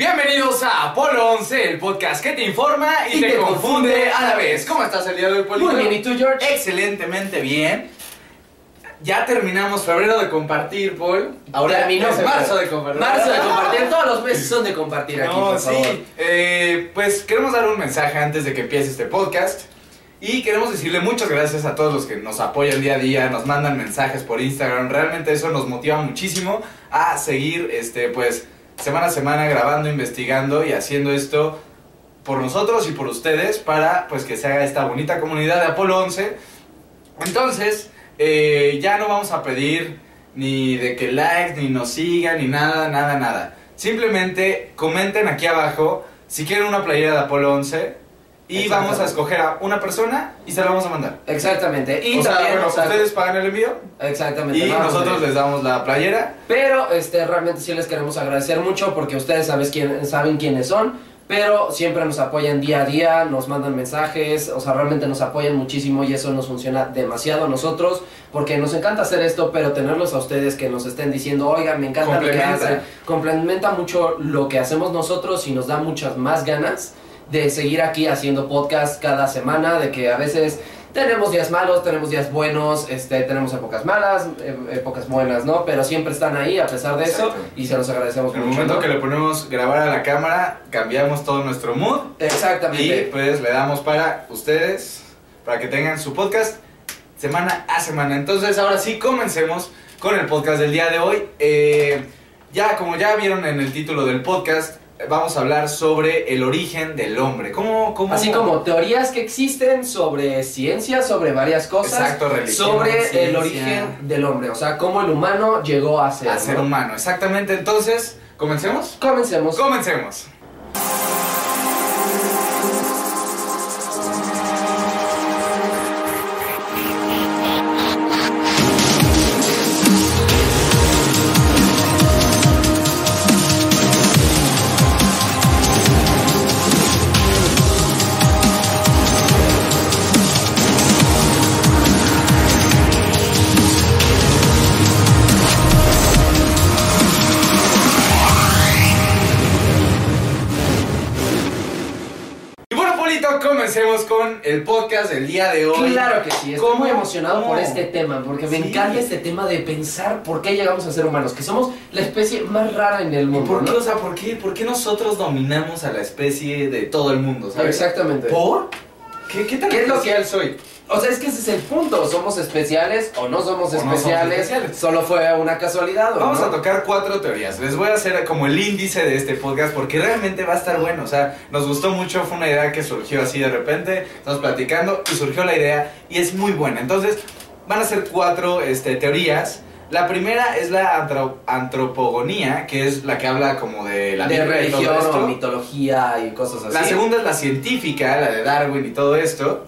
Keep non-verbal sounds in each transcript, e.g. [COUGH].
Bienvenidos a Apolo 11, el podcast que te informa y, te, confunde a la vez. ¿Cómo estás el día de hoy, Polito? Muy bien, ¿y tú, George? Excelentemente bien. Ya terminamos febrero de compartir, Paul. Ahora febrero. marzo de compartir. Marzo de compartir, todos los meses son de compartir aquí, No, por favor. sí. Eh, pues queremos dar un mensaje antes de que empiece este podcast. Y queremos decirle muchas gracias a todos los que nos apoyan día a día, nos mandan mensajes por Instagram. Realmente eso nos motiva muchísimo a seguir, este, pues, semana a semana grabando, investigando y haciendo esto por nosotros y por ustedes para, pues, que se haga esta bonita comunidad de Apolo 11. Entonces, eh, ya no vamos a pedir ni de que likes, ni nos sigan, ni nada, nada, nada. Simplemente comenten aquí abajo si quieren una playera de Apolo 11 y vamos a escoger a una persona y se la vamos a mandar. Exactamente. Y o sea, también, bueno, o sea, ustedes pagan el envío Exactamente. y no, nosotros les damos la playera. Pero este, realmente sí les queremos agradecer mucho porque ustedes sabes quién, saben quiénes son, pero siempre nos apoyan día a día, nos mandan mensajes, o sea, realmente nos apoyan muchísimo y eso nos funciona demasiado a nosotros porque nos encanta hacer esto, pero tenerlos a ustedes que nos estén diciendo, oigan, me encanta lo que hacen, complementa mucho lo que hacemos nosotros y nos da muchas más ganas de seguir aquí haciendo podcast cada semana, de que a veces tenemos días malos, tenemos días buenos, este, tenemos épocas malas, eh, épocas buenas, ¿no? Pero siempre están ahí a pesar de eso y se los agradecemos En el momento ¿no? que le ponemos grabar a la cámara, cambiamos todo nuestro mood y Exactamente. pues le damos para ustedes, para que tengan su podcast semana a semana. Entonces ahora sí, comencemos con el podcast del día de hoy. Eh, ya, como ya vieron en el título del podcast, vamos a hablar sobre el origen del hombre. ¿Cómo, cómo? Así como teorías que existen sobre ciencia, sobre varias cosas, Exacto, religión, sobre ciencia. el origen del hombre, o sea, cómo el humano llegó a ser. a ser ¿no? humano. Exactamente. Entonces, ¿comencemos? Comencemos. Comencemos. Comencemos con el podcast del día de hoy. Claro que sí, estoy ¿Cómo? muy emocionado por este tema, porque me Sí. encanta este tema de pensar por qué llegamos a ser humanos, que somos la especie más rara en el ¿Y mundo. por qué, ¿no? o sea, por qué, por qué nosotros dominamos a la especie de todo el mundo, sabes? Exactamente. ¿Por? ¿Qué, qué tan ¿Qué es lo que- especial soy? O sea, es que ese es el punto, somos especiales o no somos O no somos especiales, especiales. solo fue una casualidad. ¿o Vamos no? a tocar cuatro teorías. Les voy a hacer como el índice de este podcast porque realmente va a estar bueno. O sea, nos gustó mucho, fue una idea que surgió así de repente. Estamos platicando y surgió la idea y es muy buena. Entonces, van a ser cuatro este, teorías. La primera es la antro- antropogonía, que es la que habla como de la de Biblia y todo religión esto. mitología y cosas así. La segunda es la científica, la de Darwin y todo esto.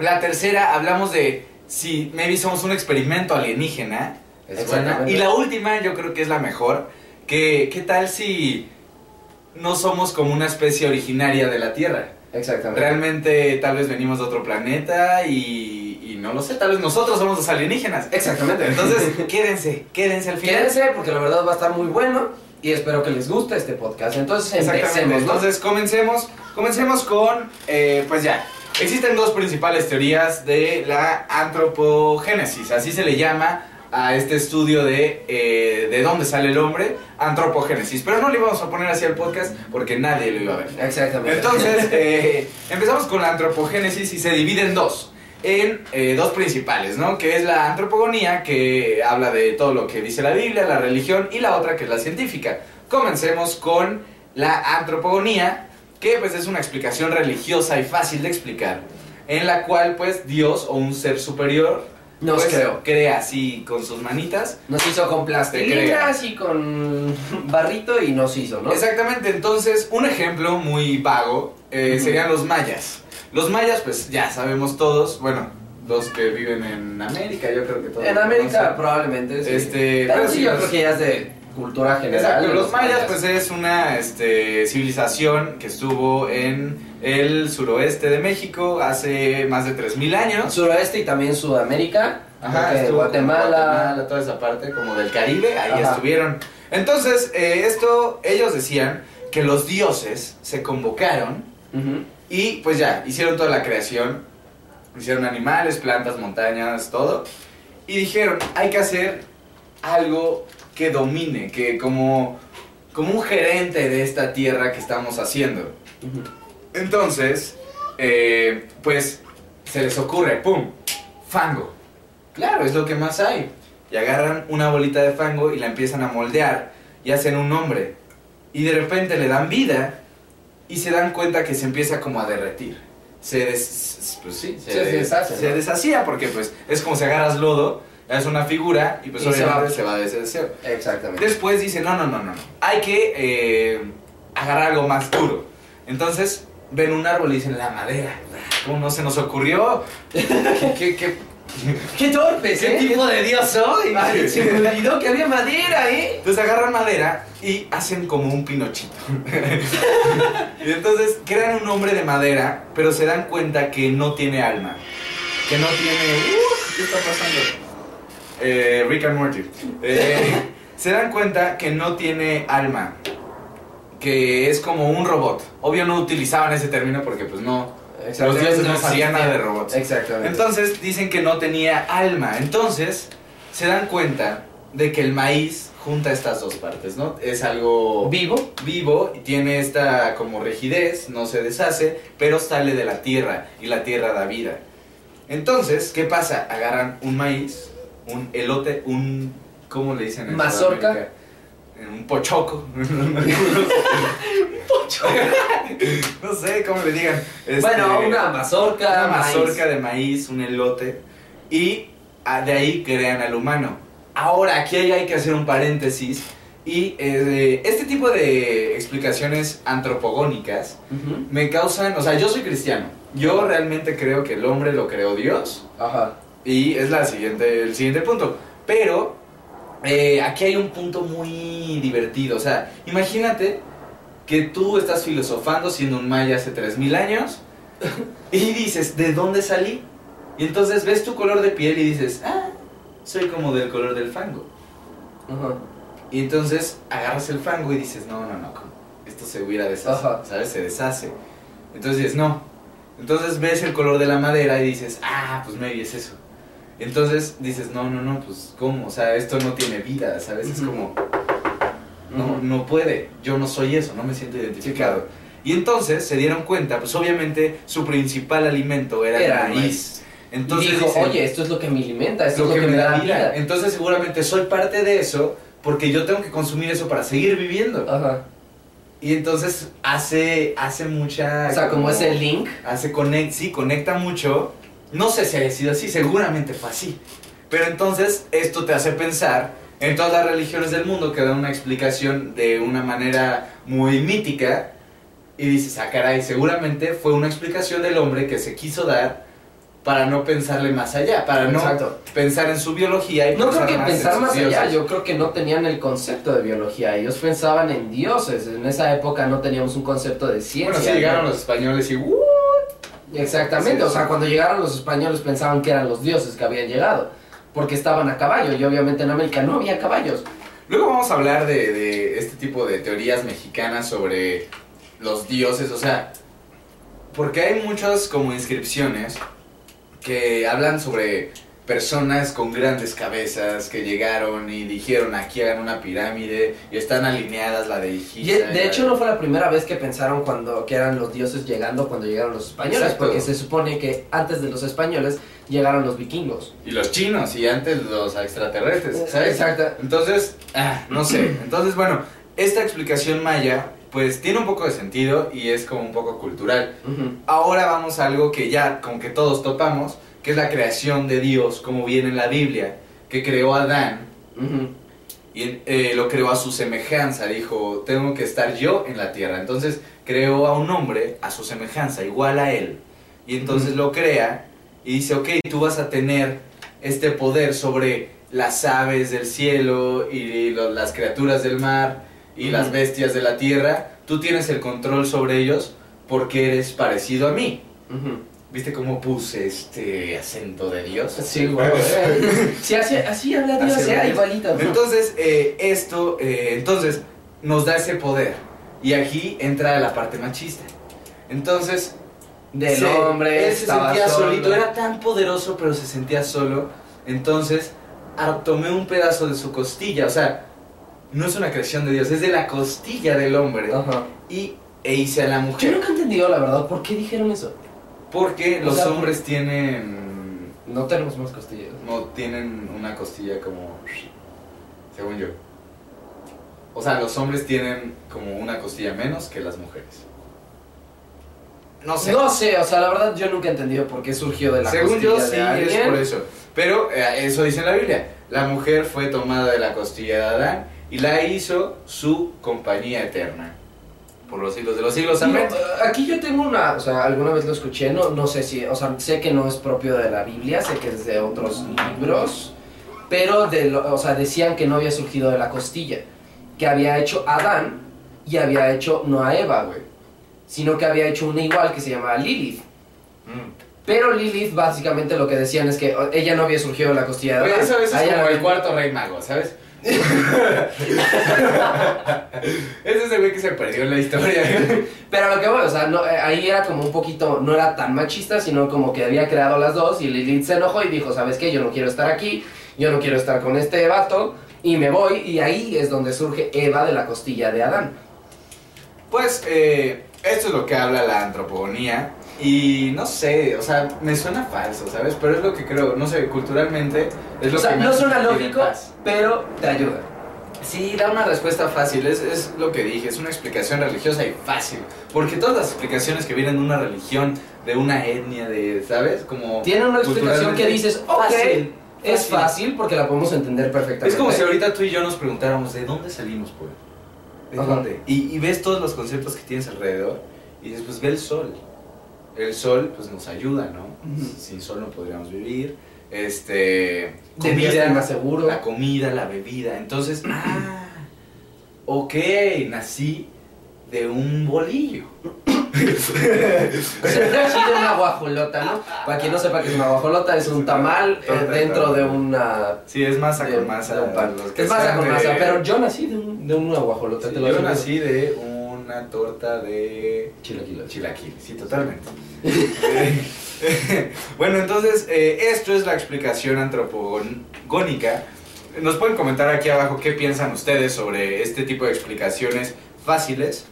La tercera hablamos de si maybe somos un experimento alienígena. Es buena. Exactamente. Y la última yo creo que es la mejor. Que, ¿Qué tal si no somos como una especie originaria de la Tierra? Exactamente. Realmente tal vez venimos de otro planeta y, y no lo sé, tal vez nosotros somos los alienígenas. Exactamente. Entonces, [LAUGHS] quédense, quédense al final. Quédense porque la verdad va a estar muy bueno y espero que les guste este podcast. Entonces empecemos, ¿no? Entonces comencemos, comencemos con, eh, pues ya, existen dos principales teorías de la antropogénesis, así se le llama a este estudio de eh, de dónde sale el hombre, antropogénesis, pero no le íbamos a poner así al podcast porque nadie lo iba a ver. Exactamente. Entonces, [LAUGHS] eh, empezamos con la antropogénesis y se divide en dos. En eh, dos principales, ¿no? Que es la antropogonía, que habla de todo lo que dice la Biblia, la religión, y la otra que es la científica. Comencemos con la antropogonía, que pues es una explicación religiosa y fácil de explicar, en la cual pues Dios o un ser superior Nos pues, creó. crea así con sus manitas Nos hizo con plastilina y con [LAUGHS] barrito y nos hizo, ¿no? Exactamente, entonces un ejemplo muy vago eh, serían los mayas. Los mayas, pues ya sabemos todos, bueno, los que viven en América, yo creo que todos. En América conocen. probablemente, sí. Este, Pero pero sí, yo creo que ya es de cultura general. Exacto, los mayas pues es una este, civilización que estuvo en el suroeste de México hace más de 3.000 años. Suroeste y también Sudamérica. Ajá, estuvo como Guatemala. toda esa parte como del Caribe, ahí Ajá. estuvieron. Entonces, eh, esto, ellos decían que los dioses se convocaron y pues ya, hicieron toda la creación, hicieron animales, plantas, montañas, todo, y dijeron, hay que hacer algo que domine, que como, como un gerente de esta tierra que estamos haciendo. Entonces, eh, pues se les ocurre, ¡pum! Fango. Claro, es lo que más hay. Y agarran una bolita de fango y la empiezan a moldear y hacen un nombre. Y de repente le dan vida y se dan cuenta que se empieza como a derretir. Se des- pues sí, Se deshace, se ¿no? deshacía porque pues es como si agarras lodo, es una figura y pues Y se va. se va a deshacer. Exactamente. Después dice, no, no, no, no, no. Hay que eh, agarrar algo más duro. Entonces ven un árbol y dicen, la madera. ¿Cómo no se nos ocurrió? ¿Qué, qué, qué, [LAUGHS] ¡Qué torpes, qué eh! tipo de dios soy? [LAUGHS] Ay, se me olvidó que había madera, ¿eh? Entonces agarran madera y hacen como un pinochito. [LAUGHS] y entonces crean un hombre de madera, pero se dan cuenta que no tiene alma. Que no tiene... ¡Uh! ¿Qué está pasando? Eh, Rick and Morty. Eh, [LAUGHS] se dan cuenta que no tiene alma. Que es como un robot. Obvio no utilizaban ese término porque pues no... Los dioses no sabían nada de robots. Exactamente. Entonces dicen que no tenía alma. Entonces se dan cuenta de que el maíz junta estas dos partes, ¿no? Es algo ¿Vivo? vivo y tiene esta como rigidez, no se deshace, pero sale de la tierra y la tierra da vida. Entonces, ¿qué pasa? Agarran un maíz, un elote, un ¿cómo le dicen en Mazorca. Sudamérica? Un pochoco. [LAUGHS] [LAUGHS] no sé cómo le digan. Este, Bueno, una mazorca, una maíz. mazorca de maíz, un elote, y ah, de ahí crean al humano. Ahora, aquí hay, que hacer un paréntesis, y eh, este tipo de explicaciones antropogónicas me causan, o sea, yo soy cristiano, yo realmente creo que el hombre lo creó Dios, Ajá. Y es la siguiente, el siguiente punto, pero eh, aquí hay un punto muy divertido, o sea, imagínate que tú estás filosofando siendo un maya hace 3000 años [LAUGHS] y dices, ¿de dónde salí? Y entonces ves tu color de piel y dices, ah, soy como del color del fango. Ajá. Y entonces agarras el fango y dices, no, no, no, esto se hubiera deshace. ¿sabes? Se deshace. Entonces dices, no. Entonces ves el color de la madera y dices, ah, pues maybe es eso. Entonces dices, no, no, no, pues ¿cómo? O sea, esto no tiene vida, ¿sabes? Es como, no, no puede, yo no soy eso, no me siento identificado. Y entonces se dieron cuenta, pues obviamente su principal alimento era, Era el maíz. Entonces y dijo, dicen, oye, esto es lo que me alimenta, esto lo es lo que me da vida. Entonces seguramente soy parte de eso porque yo tengo que consumir eso para seguir viviendo. Ajá. Y entonces hace, hace mucha... O sea, como ese link. Hace conect, sí, conecta mucho. No sé si haya sido así, seguramente fue así. Pero entonces esto te hace pensar en todas las religiones del mundo que dan una explicación de una manera muy mítica. Y dices, ah, caray, seguramente fue una explicación del hombre que se quiso dar para no pensarle más allá, para no Exacto. pensar en su biología y No creo pensar que más pensar más allá, dioses. yo creo que no tenían el concepto de biología, ellos pensaban en dioses, en esa época no teníamos un concepto de ciencia. Bueno, sí ¿no? llegaron los españoles y ¡uh! Exactamente, o sea, cuando llegaron los españoles pensaban que eran los dioses que habían llegado, porque estaban a caballo y obviamente en América no había caballos. Luego vamos a hablar de, de este tipo de teorías mexicanas sobre los dioses, o sea, porque hay muchas como inscripciones que hablan sobre personas con grandes cabezas que llegaron y dijeron aquí hagan una pirámide y están alineadas la de Y Igiza. de hecho no fue la primera vez que pensaron cuando que eran los dioses llegando cuando llegaron los españoles, Exacto. porque se supone que antes de los españoles llegaron los vikingos. Y los chinos y antes los extraterrestres, ¿sabes? Exacto. Entonces, ah, no sé. Entonces, bueno, esta explicación maya, pues tiene un poco de sentido y es como un poco cultural. Ujú. Ahora vamos a algo que ya, con que todos topamos, que es la creación de Dios, como viene en la Biblia, que creó a Adán y eh, lo creó a su semejanza. Dijo, tengo que estar yo en la tierra. Entonces creó a un hombre a su semejanza, igual a él. Y entonces lo crea y dice, ok, tú vas a tener este poder sobre las aves del cielo y lo- las criaturas del mar y las bestias de la tierra. Tú tienes el control sobre ellos porque eres parecido a mí. ¿Viste cómo puse este acento de Dios? Sí, güey. [LAUGHS] Sí, así, así habla Dios, Así habla Dios. igualito. Entonces, eh, esto, eh, entonces, nos da ese poder. Y aquí entra la parte machista. Entonces, Del hombre, él se sentía solo. solito, era tan poderoso, pero se sentía solo. Entonces, tomé un pedazo de su costilla, o sea, no es una creación de Dios, es de la costilla del hombre. Ajá. Y e hice a la Yo mujer. nunca he entendido la verdad, ¿por qué dijeron eso? Porque O los sea, hombres tienen. No tenemos más costillas. No tienen una costilla como. Según yo. O sea, los hombres tienen como una costilla menos que las mujeres. No sé. No sé, o sea, la verdad yo nunca he entendido por qué surgió de la Según yo, costilla sí, de es alguien. por eso. Pero eh, eso dice en la Biblia. La mujer fue tomada de la costilla de Adán y la hizo su compañía eterna. Por los siglos de los siglos. Amén. Aquí yo tengo una, o sea, alguna vez lo escuché, no, no sé si, o sea, sé que no es propio de la Biblia, sé que es de otros libros, pero de lo- o sea, decían que no había surgido de la costilla, que había hecho Adán y había hecho no a Eva, güey, sino que había hecho una igual que se llamaba Lilith. Mm. Pero Lilith básicamente lo que decían es que o, ella no había surgido de la costilla de Oye, Adán. eso, eso A es como el cuarto rey mago, ¿sabes? Es ese güey que se perdió en la historia. Pero lo que voy, o sea, eh, ahí era como un poquito, no era tan machista, sino como que había creado las dos y Lilith se enojó y dijo, ¿sabes qué? Yo no quiero estar aquí, yo no quiero estar con este vato y me voy y ahí es donde surge Eva de la costilla de Adán. Pues eh, esto es lo que habla la antropogonía y no sé, o sea, me suena falso, ¿sabes? Pero es lo que creo, no sé, culturalmente es lo O sea, que me no hace suena sentir en lógico, paz. pero te ayuda. Sí, da una respuesta fácil, es, es lo que dije, es una explicación religiosa y fácil. Porque todas las explicaciones que vienen de una religión, de una etnia, de, ¿sabes? Como... Tiene una explicación que culturalmente- dices, ok, Fácil, es fácil. fácil porque la podemos entender perfectamente. Es como si ahorita tú y yo nos preguntáramos, ¿de dónde salimos, pues? ¿De Ajá. dónde? Y, y ves todos los conceptos que tienes alrededor y dices, pues ve el sol. El sol, pues nos ayuda, ¿no? Ujú. Sin sol no podríamos vivir. Este... Estar más seguro. La comida, la bebida. Entonces, [CLEARS THROAT] ah, ok, nací de un bolillo. [CLEARS THROAT] Nací de una guajolota, ¿no? Para quien no sepa que es una guajolota, es un tamal eh, dentro de una... Sí, es masa con masa. de un pan. Es masa con masa, pero yo nací de, un- de una guajolota, Sí, te lo yo nací de una torta de Chilaquiles. chilaquil, sí, totalmente. [LAUGHS] bueno, entonces, eh, esto es la explicación antropogónica. Nos pueden comentar aquí abajo qué piensan ustedes sobre este tipo de explicaciones fáciles.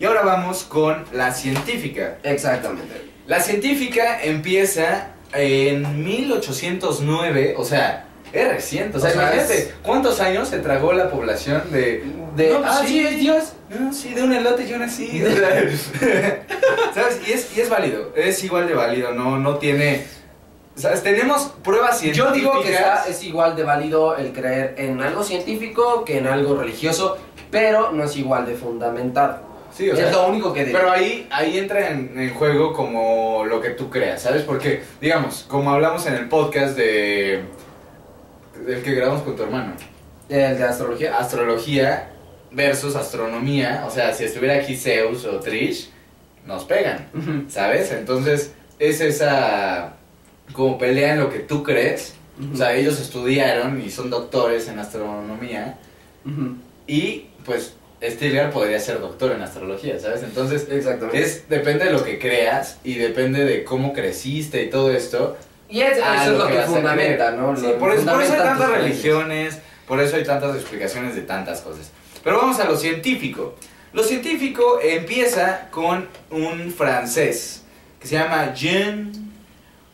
Y ahora vamos con la científica. Exactamente. La científica empieza en 1809, o sea, es reciente. O sea, O sea, imagínate, es- ¿cuántos años se tragó la población de... De, No, pues ah, sí. sí, es Dios. No, sí, de un elote yo o sea, [LAUGHS] ¿Sabes? Y es, y es válido, es igual de válido, no, no tiene... ¿Sabes? Tenemos pruebas Yo científicas. digo que está- es igual de válido el creer en algo científico que en algo religioso, pero no es igual de fundamentado. Sí, o sea, es lo único que digo. Pero ahí, ahí entra en, en juego como lo que tú creas, ¿sabes? Porque, digamos, como hablamos en el podcast de... del que grabamos con tu hermano. El de astrología. Astrología versus astronomía, o sea, si estuviera aquí Zeus o Trish, nos pegan. ¿Sabes? Entonces, es esa como pelea en lo que tú crees. O sea, ellos estudiaron y son doctores en astronomía. ujú. Y pues Stilgar podría ser doctor en astrología, ¿sabes? Entonces, Exactamente. es, depende de lo que creas y depende de cómo creciste y todo esto. y es- eso es lo que, a fundamenta. ¿no? Sí, Lo- por, eso, por eso hay tantas religiones, por eso hay tantas explicaciones de tantas cosas. Pero vamos a lo científico. Lo científico empieza con un francés que se llama Jean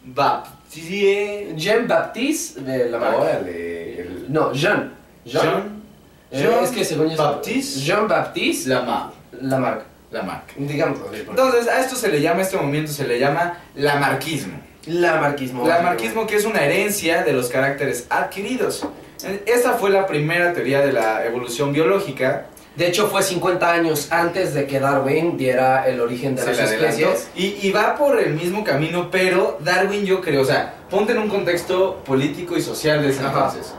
Baptiste. Jean Baptiste de la. Órale, el- No, Jean. Jean. Jean Eh, Jean es que según yo. Baptiste. Jean Baptiste, Lamarck. Lamarck. Digamos. Entonces, a esto se le llama, a este movimiento se le llama lamarquismo. Lamarquismo. Lamarquismo que es una herencia de los caracteres adquiridos. Esta fue la primera teoría de la evolución biológica. De hecho, fue 50 años antes de que Darwin diera el origen de Se las especies. Y, y va por el mismo camino, pero Darwin yo creo, o sea, ponte en un contexto político y social de ese Ajá. entonces.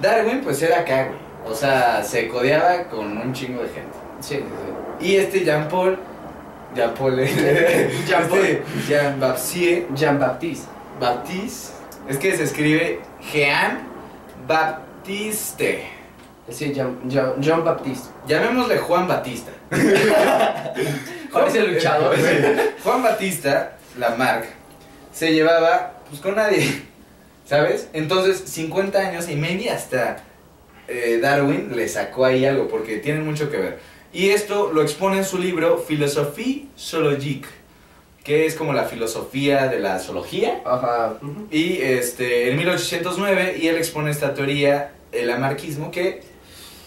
Darwin pues era acá, güey. O sea, se codeaba con un chingo de gente. Sí, sí, Y este Jean Paul, Jean Paul, [LAUGHS] Jean Paul. este Jean Baptiste. Jean Baptiste. Baptiste, es que se escribe Jean Baptiste. Sí, Jean, Jean, Jean Baptiste. Llamémosle Juan Batista. [LAUGHS] Parece luchador. Sí. Juan Batista, Lamarck, se llevaba pues con nadie, ¿sabes? Entonces, 50 años y maybe hasta eh, Darwin le sacó ahí algo, porque tienen mucho que ver. Y esto lo expone en su libro Philosophie zoologique, que es como la filosofía de la zoología. Ajá. ujú. Y este, en 1809, y él expone esta teoría, el lamarquismo, que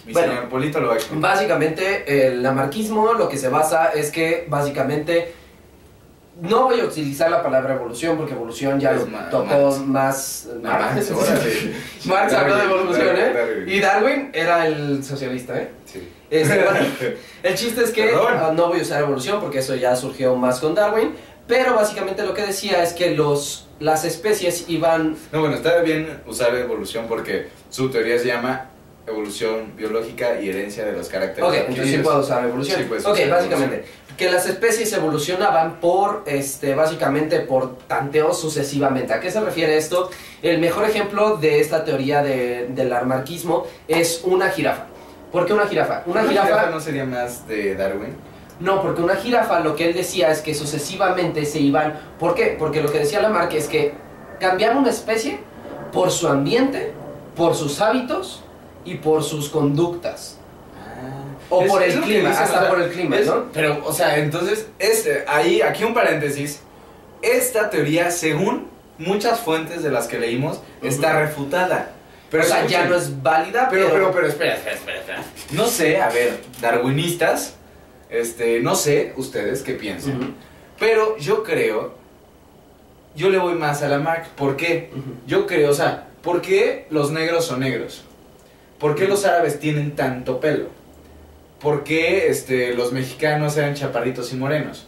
mi Bueno. señor Polito lo va a explicar. Básicamente, el lamarquismo lo que se basa es que básicamente no voy a utilizar la palabra evolución porque evolución ya Es lo tocó Marx. más Marx. Marx [LAUGHS] habló de evolución, ¿eh? Darwin. Y Darwin era el socialista, ¿eh? Sí. Este, bueno, [LAUGHS] el chiste es que ah, no voy a usar evolución porque eso ya surgió más con Darwin, pero básicamente lo que decía es que los, las especies iban... No, bueno, está bien usar evolución porque su teoría se llama evolución biológica y herencia de los caracteres. Ok, entonces sí adquiridos. puedo usar evolución. Sí, puedes ok, usar básicamente, que las especies evolucionaban por, este, básicamente por tanteo sucesivamente. ¿A qué se refiere esto? El mejor ejemplo de esta teoría de- del armarquismo es una jirafa. ¿Por qué una jirafa? Una, ¿Una jirafa, jirafa no sería más de Darwin? No, porque una jirafa lo que él decía es que sucesivamente se iban. ¿Por qué? Porque lo que decía Lamarck es que cambiar una especie por su ambiente, por sus hábitos y por sus conductas. O por el clima, hasta o sea, por el clima, es- ¿no? Pero, o sea, entonces, este, ahí, aquí un paréntesis. Esta teoría, según muchas fuentes de las que leímos, está refutada. Pero o sea, ya no es válida, Pero, pero... pero, pero, espera, espera, espera, espera. No sé, a ver, darwinistas, este, no sé ustedes qué piensan. Pero yo creo, yo le voy más a la Mark. ¿Por qué? Yo creo, o sea, ¿por qué los negros son negros? ¿Por qué los árabes tienen tanto pelo? ¿Por qué este, los mexicanos eran chaparritos y morenos?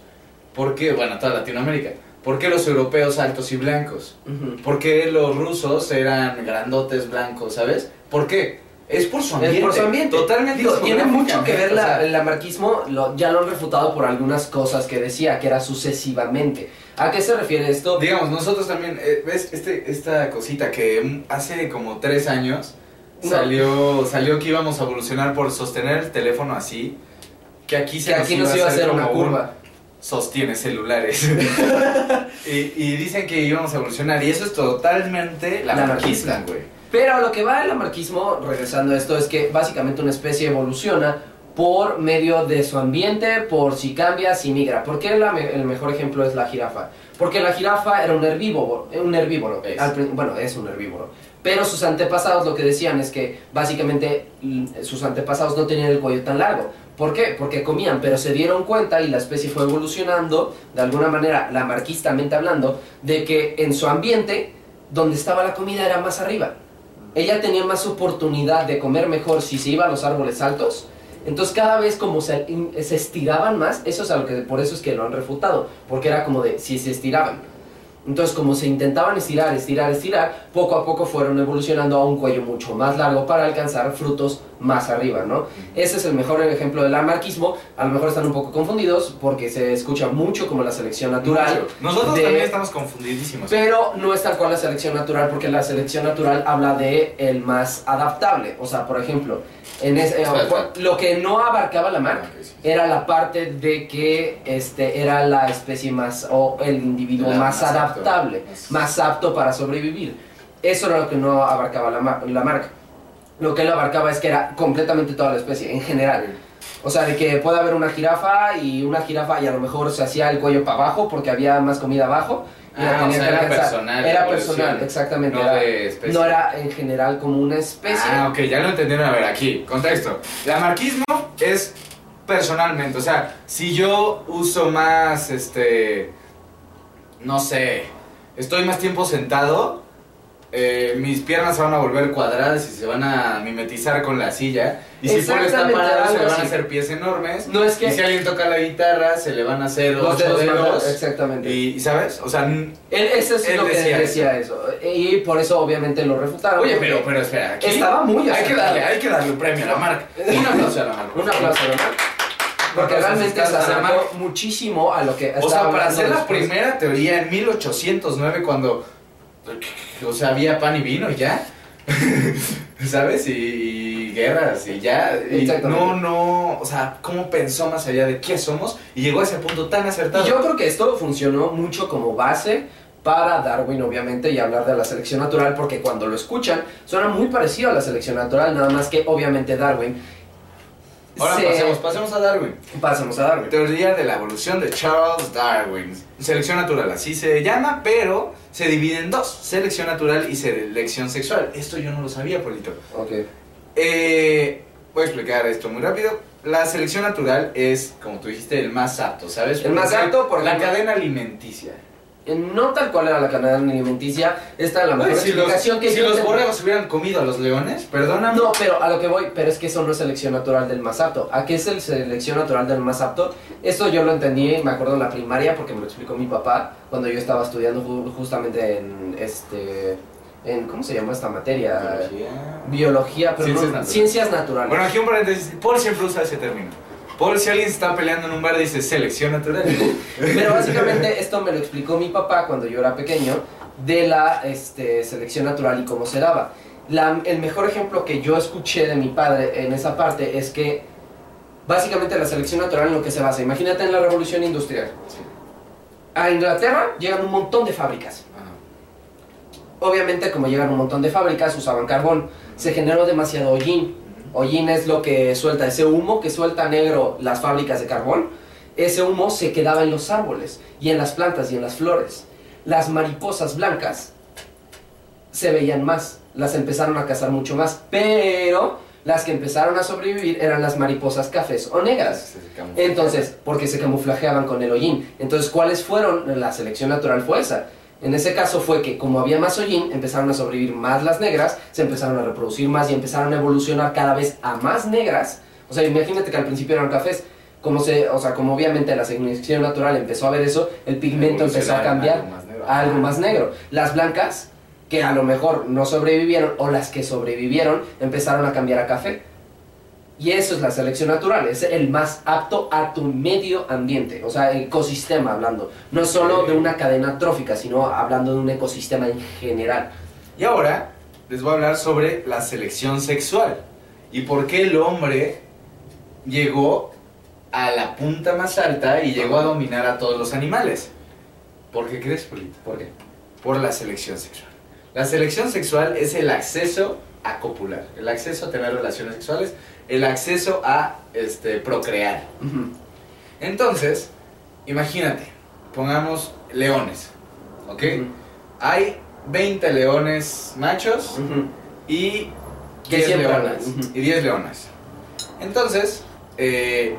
¿Por qué, bueno, toda Latinoamérica? ¿Por qué los europeos altos y blancos? ¿Por qué los rusos eran grandotes blancos, sabes? ¿Por qué? Es por su ambiente. Es por su ambiente. Totalmente. Digo, tiene mucho que ver la- el lamarquismo, lo- ya lo han refutado por algunas cosas que decía, que era sucesivamente. ¿A qué se refiere esto? digamos, nosotros también, eh, ¿ves? Este, esta cosita que mm, hace como tres años No. salió, salió que íbamos a evolucionar por sostener el teléfono así, que aquí se Que aquí nos iba a hacer una un curva. sostiene celulares. [LAUGHS] y, y dicen que íbamos a evolucionar, y eso es totalmente la güey. Pero lo que va el lamarquismo, regresando a esto, es que básicamente una especie evoluciona por medio de su ambiente, por si cambia, si migra. ¿Por qué la me- el mejor ejemplo es la jirafa? Porque la jirafa era un herbívoro, eh, un herbívoro, al bueno, es un herbívoro. Pero sus antepasados lo que decían es que básicamente sus antepasados no tenían el cuello tan largo. ¿Por qué? Porque comían, pero se dieron cuenta y la especie fue evolucionando, de alguna manera, lamarquistamente hablando, de que en su ambiente, donde estaba la comida era más arriba. Ella tenía más oportunidad de comer mejor si se iba a los árboles altos. Entonces cada vez como se, se estiraban más, eso es a lo que por eso es que lo han refutado, porque era como de si se estiraban. Entonces como se intentaban estirar, estirar, estirar, poco a poco fueron evolucionando a un cuello mucho más largo para alcanzar frutos más arriba, ¿no? Ese es el mejor ejemplo del anarquismo. A lo mejor están un poco confundidos porque se escucha mucho como la selección natural. Nosotros de- también estamos confundidísimos. Pero no es tal cual la selección natural, porque la selección natural habla de el más adaptable. O sea, por ejemplo, en ese- eh, lo que no abarcaba la marca sí. era la parte de que este era la especie más o el individuo La más, más apto. Adaptable, Más- más apto para sobrevivir. Eso era lo que no abarcaba la, ma- la marca. Lo que él abarcaba es que era completamente toda la especie, en general. O sea, de que puede haber una jirafa y una jirafa y a lo mejor se hacía el cuello para abajo porque había más comida abajo. y la Ah, o sea, era alcanzar. personal, Era personal, exactamente. no era, de especie. no era en general como una especie. Ah, ok, ya lo entendieron. A ver, aquí, contexto. El anarquismo es personalmente, o sea, si yo uso más, este, no sé, estoy más tiempo sentado, eh, mis piernas se van a volver cuadradas y se van a mimetizar con la silla. Y si Paul está parado, se le van a hacer pies enormes. No es que Y si alguien toca la guitarra, se le van a hacer los ocho dedos, exactamente. Y, ¿sabes? O sea, Él, eso es Él lo que decía él decía eso. Y por eso obviamente lo refutaron. Oye, pero, pero espera, aquí Estaba muy hay que darle, hay que darle un premio a la marca. [LAUGHS] Un aplauso a la marca. Un aplauso, ¿verdad? Porque realmente se acercó muchísimo a lo que O sea, para hacer la primera teoría en 1809 cuando, o sea, había pan y vino y ya, [LAUGHS] ¿sabes? Y, guerras y ya. y no, no, o sea, cómo pensó más allá de qué somos y llegó a ese punto tan acertado. Y yo creo que esto funcionó mucho como base para Darwin, obviamente, y hablar de la selección natural, porque cuando lo escuchan, suena muy parecido a la selección natural, nada más que obviamente Darwin. Ahora se- pasemos, pasemos a Darwin. Pasemos a Darwin. Teoría de la evolución de Charles Darwin. Selección natural, así se llama, pero se divide en dos: selección natural y selección sexual. Esto yo no lo sabía, Polito. Ok. Eh, voy a explicar esto muy rápido. La selección natural es, como tú dijiste, el más apto, ¿sabes? El más apto, por la cadena alimenticia. No tal cual era la cadena alimenticia, esta es la mejor Ay, si los, explicación que si yo los borregos hubieran comido a los leones, perdóname. No, pero a lo que voy, pero es que eso no es selección natural del más apto. ¿A qué es el selección natural del más apto? Esto yo lo entendí, me acuerdo en la primaria, porque me lo explicó mi papá cuando yo estaba estudiando ju- justamente en este, en ¿cómo se llama esta materia? Biología. Biología, pero Ciencias no- naturales. ciencias naturales. Bueno, aquí un paréntesis. Paul siempre usa ese término. Paul, si alguien se está peleando en un bar, dice selección natural. [LAUGHS] Pero básicamente esto me lo explicó mi papá cuando yo era pequeño de la este, selección natural y cómo se daba. La- el mejor ejemplo que yo escuché de mi padre en esa parte es que básicamente la selección natural en lo que se basa, imagínate en la revolución industrial. Sí. A Inglaterra llegan un montón de fábricas. Ajá. Obviamente como llegan un montón de fábricas usaban carbón, se generó demasiado hollín. Hollín es lo que suelta, ese humo que suelta negro las fábricas de carbón. Ese humo se quedaba en los árboles y en las plantas y en las flores. Las mariposas blancas se veían más, las empezaron a cazar mucho más, pero las que empezaron a sobrevivir eran las mariposas cafés o negras. Entonces, porque se camuflajeaban con el hollín. Entonces, ¿cuáles fueron? La selección natural fue esa. En ese caso fue que como había más hollín, empezaron a sobrevivir más las negras, se empezaron a reproducir más y empezaron a evolucionar cada vez a más negras. O sea, imagínate que al principio eran cafés. Como se, o sea, como obviamente la selección natural empezó a ver eso, el pigmento empezó a cambiar algo más negro. a algo más negro. Las blancas, que a lo mejor no sobrevivieron, o las que sobrevivieron, empezaron a cambiar a café. Y eso es la selección natural, es el más apto a tu medio ambiente, o sea, ecosistema hablando. No solo de una cadena trófica, sino hablando de un ecosistema en general. Y ahora les voy a hablar sobre la selección sexual y por qué el hombre llegó a la punta más alta y llegó a dominar a todos los animales. ¿Por qué crees, Polito? ¿Por qué? Por la selección sexual. La selección sexual es el acceso a copular, el acceso a tener relaciones sexuales, el acceso a este, procrear. Entonces, imagínate, pongamos leones, ¿ok? Hay 20 leones machos y Que 10 siempre leonas. Y 10 leonas. Entonces, eh,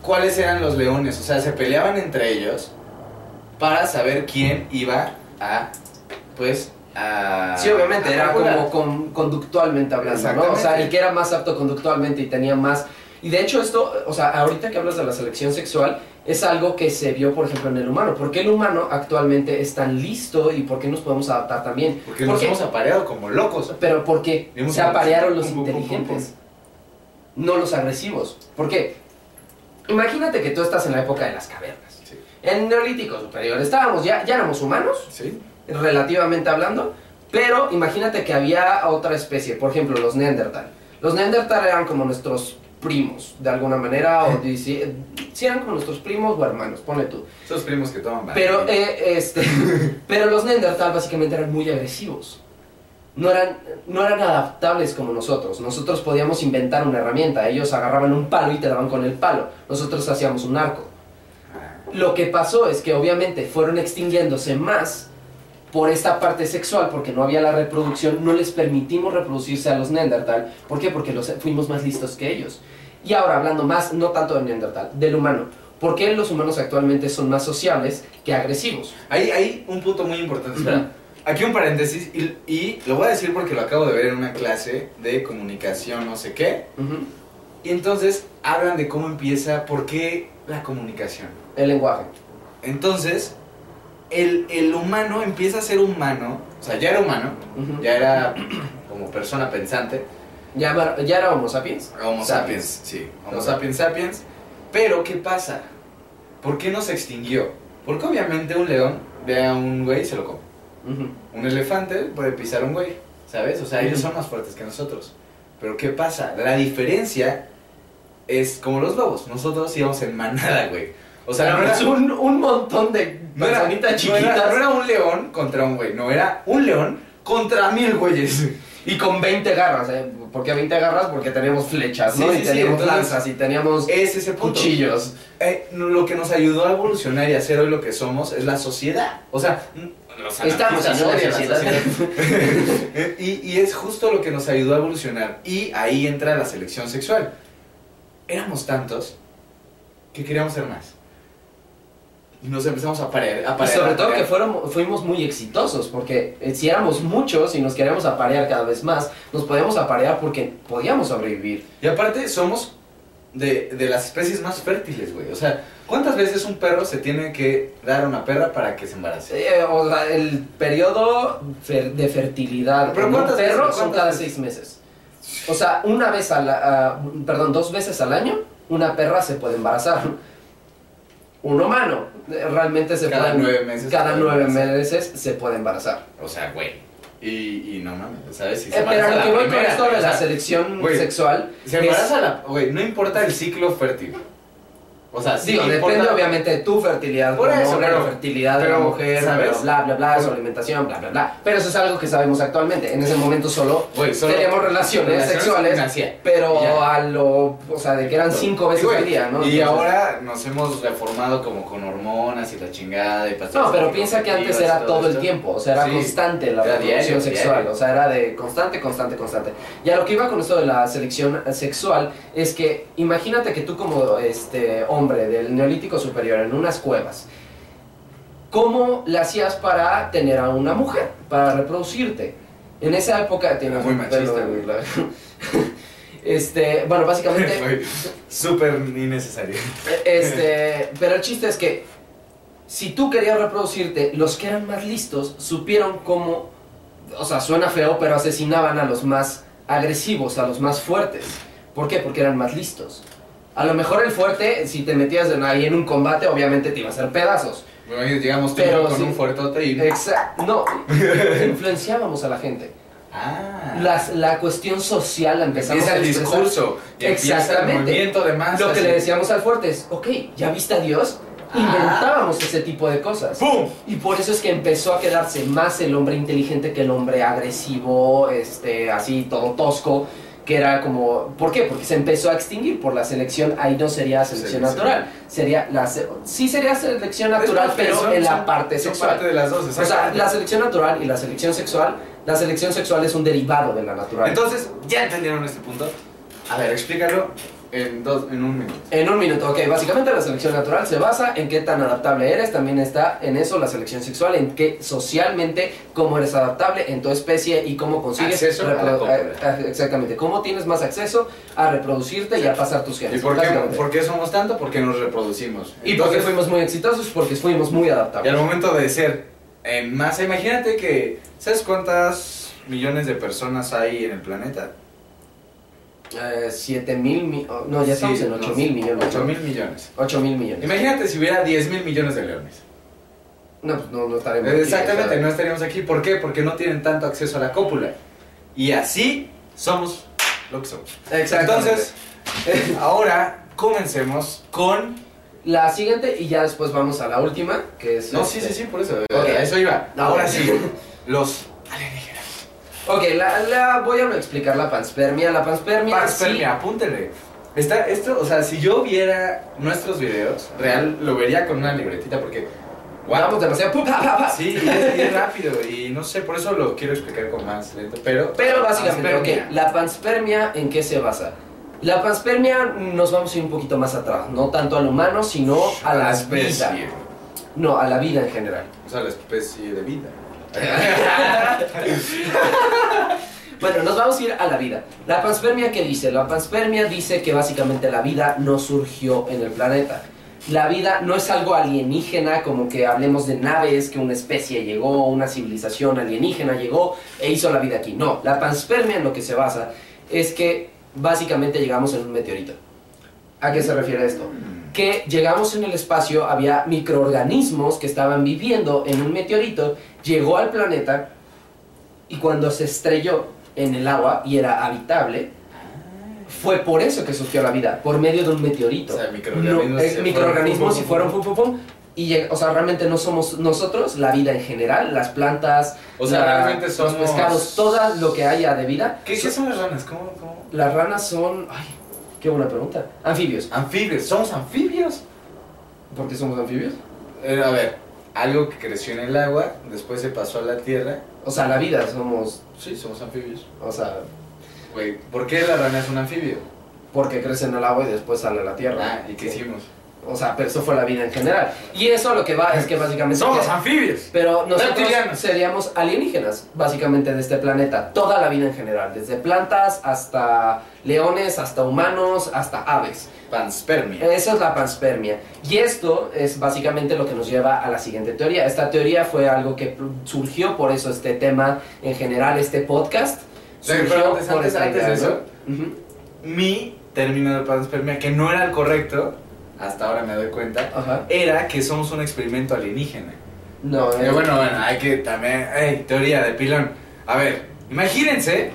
¿cuáles eran los leones? O sea, se peleaban entre ellos para saber quién iba a, pues, a... Sí, obviamente, era como con- conductualmente hablando, ¿no? O sea, el que era más apto conductualmente y tenía más... Y de hecho esto, o sea, ahorita que hablas de la selección sexual, es algo que se vio, por ejemplo, en el humano. ¿Por qué el humano actualmente es tan listo y por qué nos podemos adaptar también? Porque ¿Por nos hemos apareado como locos. Pero porque se aparearon los pum, pum, pum, pum, inteligentes, no los agresivos. ¿Por qué? Imagínate que tú estás en la época de las cavernas. Sí. En Neolítico superior estábamos, ya, ya éramos humanos, ¿Sí? Relativamente hablando, pero imagínate que había otra especie, por ejemplo, los Neandertal. Los Neandertal eran como nuestros primos, de alguna manera, o si, si eran como nuestros primos o hermanos, ponle tú. Esos primos que toman Pero, eh, este, [LAUGHS] pero los Neandertal básicamente eran muy agresivos. No eran, no eran adaptables como nosotros. Nosotros podíamos inventar una herramienta. Ellos agarraban un palo y te daban con el palo. Nosotros hacíamos un arco. Lo que pasó es que obviamente fueron extinguiéndose más por esta parte sexual, porque no había la reproducción, no les permitimos reproducirse a los Neandertal. ¿Por qué? Porque los, fuimos más listos que ellos. Y ahora hablando más, no tanto del Neandertal, del humano. ¿Por qué los humanos actualmente son más sociables que agresivos? Hay, hay un punto muy importante. Aquí un paréntesis y, y lo voy a decir porque lo acabo de ver en una clase de comunicación no sé qué. Y entonces hablan de cómo empieza, por qué la comunicación. El lenguaje. Entonces, el, el humano empieza a ser humano, o sea, ya era humano, ya era [CLEARS THROAT] como persona pensante, Ya, ya era Homo sapiens. Homo Sapiens. sapiens, sí, Homo sapiens sapiens. Pero, ¿qué pasa? ¿Por qué no se extinguió? Porque obviamente un león ve a un güey y se lo come. Un elefante puede pisar a un güey, ¿sabes? O sea, ellos son más fuertes que nosotros. Pero ¿qué pasa? La diferencia es como los lobos. Nosotros íbamos en manada, güey. O sea, no era, un, un montón de no era- personitas no chiquitas. era- no era un león contra un güey, no, era un león contra mil güeyes. Y con 20 garras, ¿eh? ¿Por qué 20 garras? Porque teníamos flechas, ¿no? Sí, y sí, sí, teníamos entonces- lanzas y teníamos Es ese punto. cuchillos. Eh, lo que nos ayudó a evolucionar y a ser hoy lo que somos es la sociedad. O sea, Estamos en la sociedad. sociedad. [LAUGHS] y, y es justo lo que nos ayudó a evolucionar. Y ahí entra la selección sexual. Éramos tantos que queríamos ser más. Y nos empezamos a parear. A Y parear, sobre a todo que fueron, fuimos muy exitosos, porque eh, si éramos muchos y nos queríamos aparear cada vez más, nos podíamos aparear porque podíamos sobrevivir. Y aparte somos de, de las especies más fértiles, güey. O sea, ¿cuántas veces un perro se tiene que dar a una perra para que se embarace? Eh, o sea, el periodo fer- de fertilidad Pero un ¿cuántas veces? perro son ¿Cuántas cada veces? seis meses. O sea, una vez al, a- perdón, dos veces al año, una perra se puede embarazar. Un humano realmente se Cada puede nueve meses cada se nueve embarazar. meses se puede embarazar. O sea, güey. Y, y no mames, ¿sabes? Si Eh, pero lo que voy con esto de la selección güey, sexual Se es- embaraza la. Güey, no importa el ciclo fértil. O sea, sí Digo, importa- depende obviamente de tu fertilidad Por como eso, hombre, pero- la fertilidad de pero, la mujer, ¿sabes? bla, bla, bla, su alimentación, bla, bla, bla. Pero eso es algo que sabemos actualmente. En ese momento solo Güey, solo- teníamos relaciones, relaciones sexuales, pero Ya. a lo, o sea, de que eran cinco veces al día, ¿no? Y Entonces- ahora nos hemos reformado como con hormonas y la chingada y pastillas No, pero piensa que antes era y todo el tiempo, o sea, era Sí. constante la reproducción sexual, diario. o sea, era de constante, constante, constante. Y a lo que iba con esto de la selección sexual es que imagínate que tú como este hombre del neolítico superior en unas cuevas, ¿cómo le hacías para tener a una mujer, para reproducirte? En esa época tenías Muy machista, güey. [LAUGHS] Este, bueno, básicamente [LAUGHS] Güey, Súper innecesario. este, pero el chiste es que si tú querías reproducirte, los que eran más listos supieron cómo, o sea, suena feo, pero asesinaban a los más agresivos, a los más fuertes. ¿Por qué? Porque eran más listos. A lo mejor el fuerte, si te metías en- ahí en un combate, obviamente te iba a hacer pedazos. Bueno, llegamos Pero con sí. un fuertote y. Exacto. No, [LAUGHS] influenciábamos a la gente. Ah. Las- la cuestión social la empezamos empieza el discurso. y empieza el Exactamente. movimiento de masas. Lo que le decíamos al fuerte es, ok, ¿ya viste a Dios? Ah. Inventábamos ese tipo de cosas. ¡Pum! Y por eso es que empezó a quedarse más el hombre inteligente que el hombre agresivo, este, así todo tosco, que era como, ¿por qué? Porque se empezó a extinguir por la selección, ahí no sería selección Selección. natural, sería la sí sería selección natural, pero son- en la son- parte sexual. parte de las dos, O sea, la selección natural y la selección sexual, la selección sexual es un derivado de la natural. Entonces, ¿ya entendieron este punto? A ver, explícalo en, dos, en un minuto. En un minuto, ok. Básicamente la selección natural se basa en qué tan adaptable eres. También está en eso la selección sexual, en qué socialmente, cómo eres adaptable en tu especie y cómo consigues... Acceso a la eh, eh, exactamente. Cómo tienes más acceso a reproducirte y a pasar tus ¿Y genes. por qué, por qué somos tanto? Porque nos reproducimos. Y porque Entonces, fuimos muy exitosos, porque fuimos muy Y adaptables. al momento de ser en masa, imagínate que, ¿sabes cuántas millones de personas hay en el planeta? Eh, 7 mil... mi- oh, no, ya estamos Sí, en no, 8 mil millones. 8 mil millones. 8 mil millones. Imagínate si hubiera 10 mil millones de leones. No, pues no, no estaremos aquí, Exactamente, no estaríamos aquí. ¿Por qué? Porque no tienen tanto acceso a la cópula. Y así somos lo que somos. Exactamente. Entonces, ahora comencemos con... La siguiente y ya después vamos a la última, que es... No, este, sí, sí, sí, por eso. Ok. A eso iba. Ahora sí, los alienígenas. Ok, la, la- voy a explicar la panspermia. La panspermia, Panspermia, apúntele. Está, esto, o sea, si yo viera nuestros videos, real, lo vería con una libretita porque... sí, wow, vamos demasiado... pu- pa, pa, pa. Sí, y es, y es rápido y no sé, por eso lo quiero explicar con más lento, pero... Pero básicamente, Panspermia. ok, la panspermia, ¿en qué se basa? La panspermia nos vamos a ir un poquito más atrás, no tanto al humano, sino a la especie. vida. No, a la vida en general. O sea, la especie de vida. [LAUGHS] Bueno, nos vamos a ir a la vida. La panspermia, ¿qué dice? La panspermia dice que básicamente la vida no surgió en el planeta. La vida no es algo alienígena, como que hablemos de naves, que una especie llegó, una civilización alienígena llegó e hizo la vida aquí. No, la panspermia en lo que se basa es que básicamente llegamos en un meteorito. ¿A qué se refiere esto? Que llegamos en el espacio, había microorganismos que estaban viviendo en un meteorito, llegó al planeta y cuando se estrelló en el agua y era habitable, fue por eso que surgió la vida, por medio de un meteorito. O sea, microorganismos No, se eh, fueron, microorganismos y fueron pum. pum pum. Y, o sea, realmente no somos nosotros, la vida en general, las plantas, O sea, la- realmente somos- los pescados, todo lo que haya de vida. ¿Qué, qué son las ranas? ¿Cómo, cómo? Las ranas son. Ay, qué buena pregunta. Anfibios. Anfibios. ¿Somos anfibios? ¿Por qué somos anfibios? Eh, a ver, algo que creció en el agua, después se pasó a la tierra. O sea, la vida somos. Sí, somos anfibios. O sea, Güey, ¿por qué la rana es un anfibio? porque crece en el agua y después sale a la tierra. Ah, ¿y qué hicimos? O sea, pero eso fue la vida en general. Y eso lo que va es que básicamente. ¡Somos anfibios! Pero nosotros Reptilianos. seríamos alienígenas, básicamente, de este planeta. Toda la vida en general. Desde plantas hasta leones, hasta humanos, hasta aves. Panspermia. Eso es la panspermia. Y esto es básicamente lo que nos lleva a la siguiente teoría. Esta teoría fue algo que surgió, por eso este tema en general, este podcast. Pero Surgió antes- por antes- esta antes idea, de eso, ¿no? Ujú. Mi término de panspermia, que no era el correcto, hasta ahora me doy cuenta, Ajá. era que somos un experimento alienígena. No, Eh, es- bueno, bueno, hay que también. ey, teoría de pilón. A ver, imagínense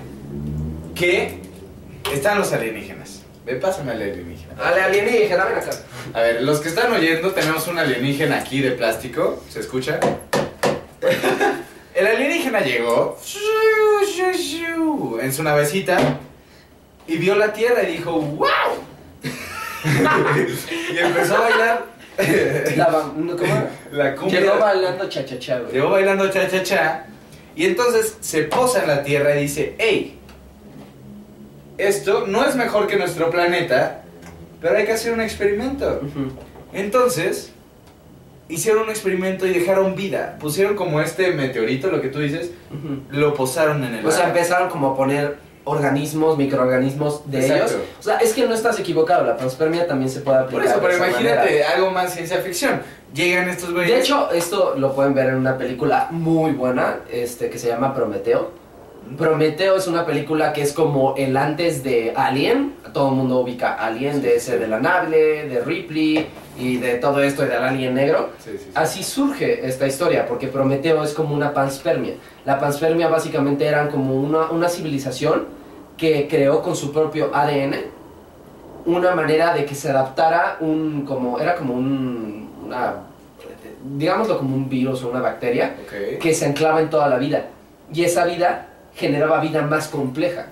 que están los alienígenas. Ve, pásame al alienígena. Ale- alienígena, ven acá. A ver, los que están oyendo, tenemos un alienígena aquí de plástico. ¿Se escucha? [LAUGHS] El alienígena llegó en su navecita y vio la tierra y dijo ¡Wow! [LAUGHS] y empezó a bailar [LAUGHS] La ¿cómo era? la cumbia. Llegó bailando cha-cha-cha, güey. Llegó bailando cha cha cha. Y entonces se posa en la tierra y dice: ¡Ey! Esto no es mejor que nuestro planeta, pero hay que hacer un experimento. Entonces, hicieron un experimento y dejaron vida. Pusieron como este meteorito, lo que tú dices, lo posaron en el O sea, empezaron como a poner organismos, microorganismos de Exacto. ellos. O sea, es que no estás equivocado, la panspermia también se puede aplicar. Por eso, pero imagínate manera. algo más ciencia ficción. Llegan estos güeyes. De hecho, esto lo pueden ver en una película muy buena, este, que se llama Prometeo. Prometeo es una película que es como el antes de Alien. Todo el mundo ubica Alien, de ese de la nave, de Ripley y de todo esto y del Alien negro. Sí, sí, sí. Así surge esta historia, porque Prometeo es como una panspermia. La panspermia básicamente eran como una, una civilización que creó con su propio ADN una manera de que se adaptara un, como, era como un, una, digámoslo como un virus o una bacteria, que se anclaba en toda la vida. Y esa vida generaba vida más compleja.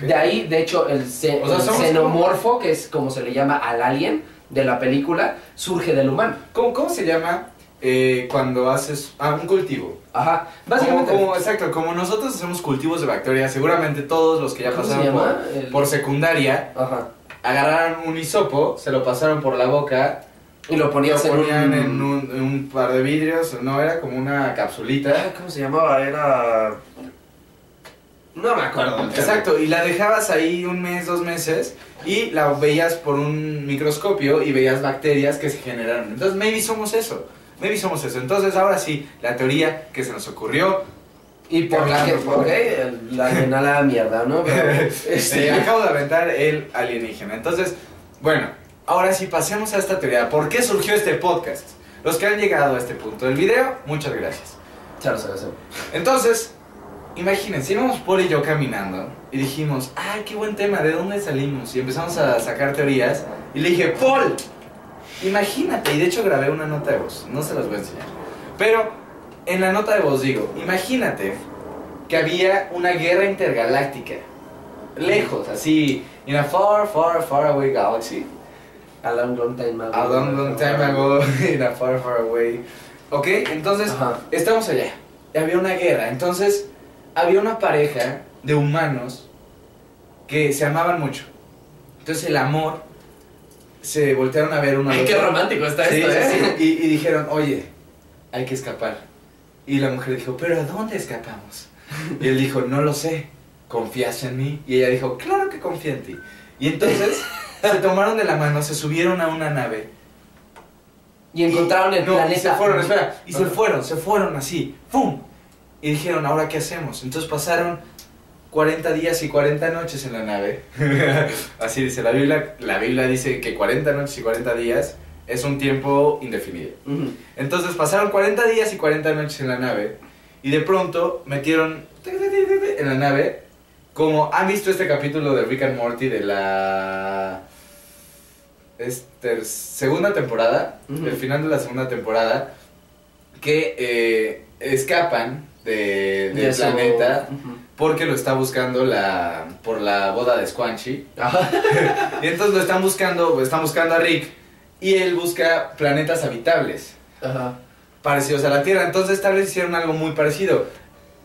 De ahí, de hecho, el, ce- O sea, el somos xenomorfo, que es como se le llama al alien de la película, surge del humano. ¿Cómo, cómo se llama eh, cuando haces ah, un cultivo? Ajá, básicamente. Como, como- exacto, como nosotros hacemos cultivos de bacterias, seguramente todos los que ya ¿Cómo se pasaron por, El- por secundaria Ajá. agarraron un hisopo, se lo pasaron por la boca, Y lo lo ponías en ponían un... en un, en un par de vidrios, no, era como una capsulita. Ay, ¿Cómo se llamaba? Era... No me acuerdo. Exacto, y la dejabas ahí un mes, dos meses, y la veías por un microscopio y veías bacterias que se generaron. Entonces, maybe somos eso. Maybe somos eso. Entonces, ahora sí, la teoría que se nos ocurrió. Y por la que... Por la llena la mierda, ¿no? Pero, [LAUGHS] Este, acabo de aventar el alienígena. Entonces, bueno, ahora sí pasemos a esta teoría. ¿Por qué surgió este podcast? Los que han llegado a este punto del video, muchas gracias. Entonces, imagínense, íbamos Paul y yo caminando y dijimos, ay, qué buen tema, ¿de dónde salimos? Y empezamos a sacar teorías y le dije, Paul, imagínate, y de hecho grabé una nota de voz, no se las voy a enseñar, pero en la nota de voz digo, imagínate que había una guerra intergaláctica, lejos, así, in a far, far, far away galaxy, A long, long time ago. a long, long time ago, [LAUGHS] in a far, far away. Ok, entonces Ajá. estamos allá. Y había una guerra. Entonces había una pareja de humanos que se amaban mucho. Entonces el amor se voltearon a ver uno al qué romántico está Sí, esto, ¿eh? sí. Y, y dijeron, oye, hay que escapar. Y la mujer dijo, pero ¿a dónde escapamos? Y él dijo, no lo sé. ¿Confías en mí? Y ella dijo, claro que confío en ti. Y entonces [LAUGHS] se tomaron de la mano, se subieron a una nave Y encontraron el planeta. Y se fueron, espera, y se fueron, se fueron así, ¡pum! Y dijeron, ¿ahora qué hacemos? Entonces pasaron 40 días y 40 noches en la nave. [LAUGHS] así dice la Biblia, la Biblia dice que 40 noches y 40 días es un tiempo indefinido. Entonces pasaron 40 días y 40 noches en la nave y de pronto metieron en la nave como han visto este capítulo de Rick and Morty de la segunda temporada, el final de la segunda temporada, que eh, escapan de, del De planeta porque lo está buscando la por la boda de Squanchy. [LAUGHS] Y entonces lo están buscando, están buscando a Rick y él busca planetas habitables Ajá. parecidos a la Tierra. Entonces tal vez hicieron algo muy parecido.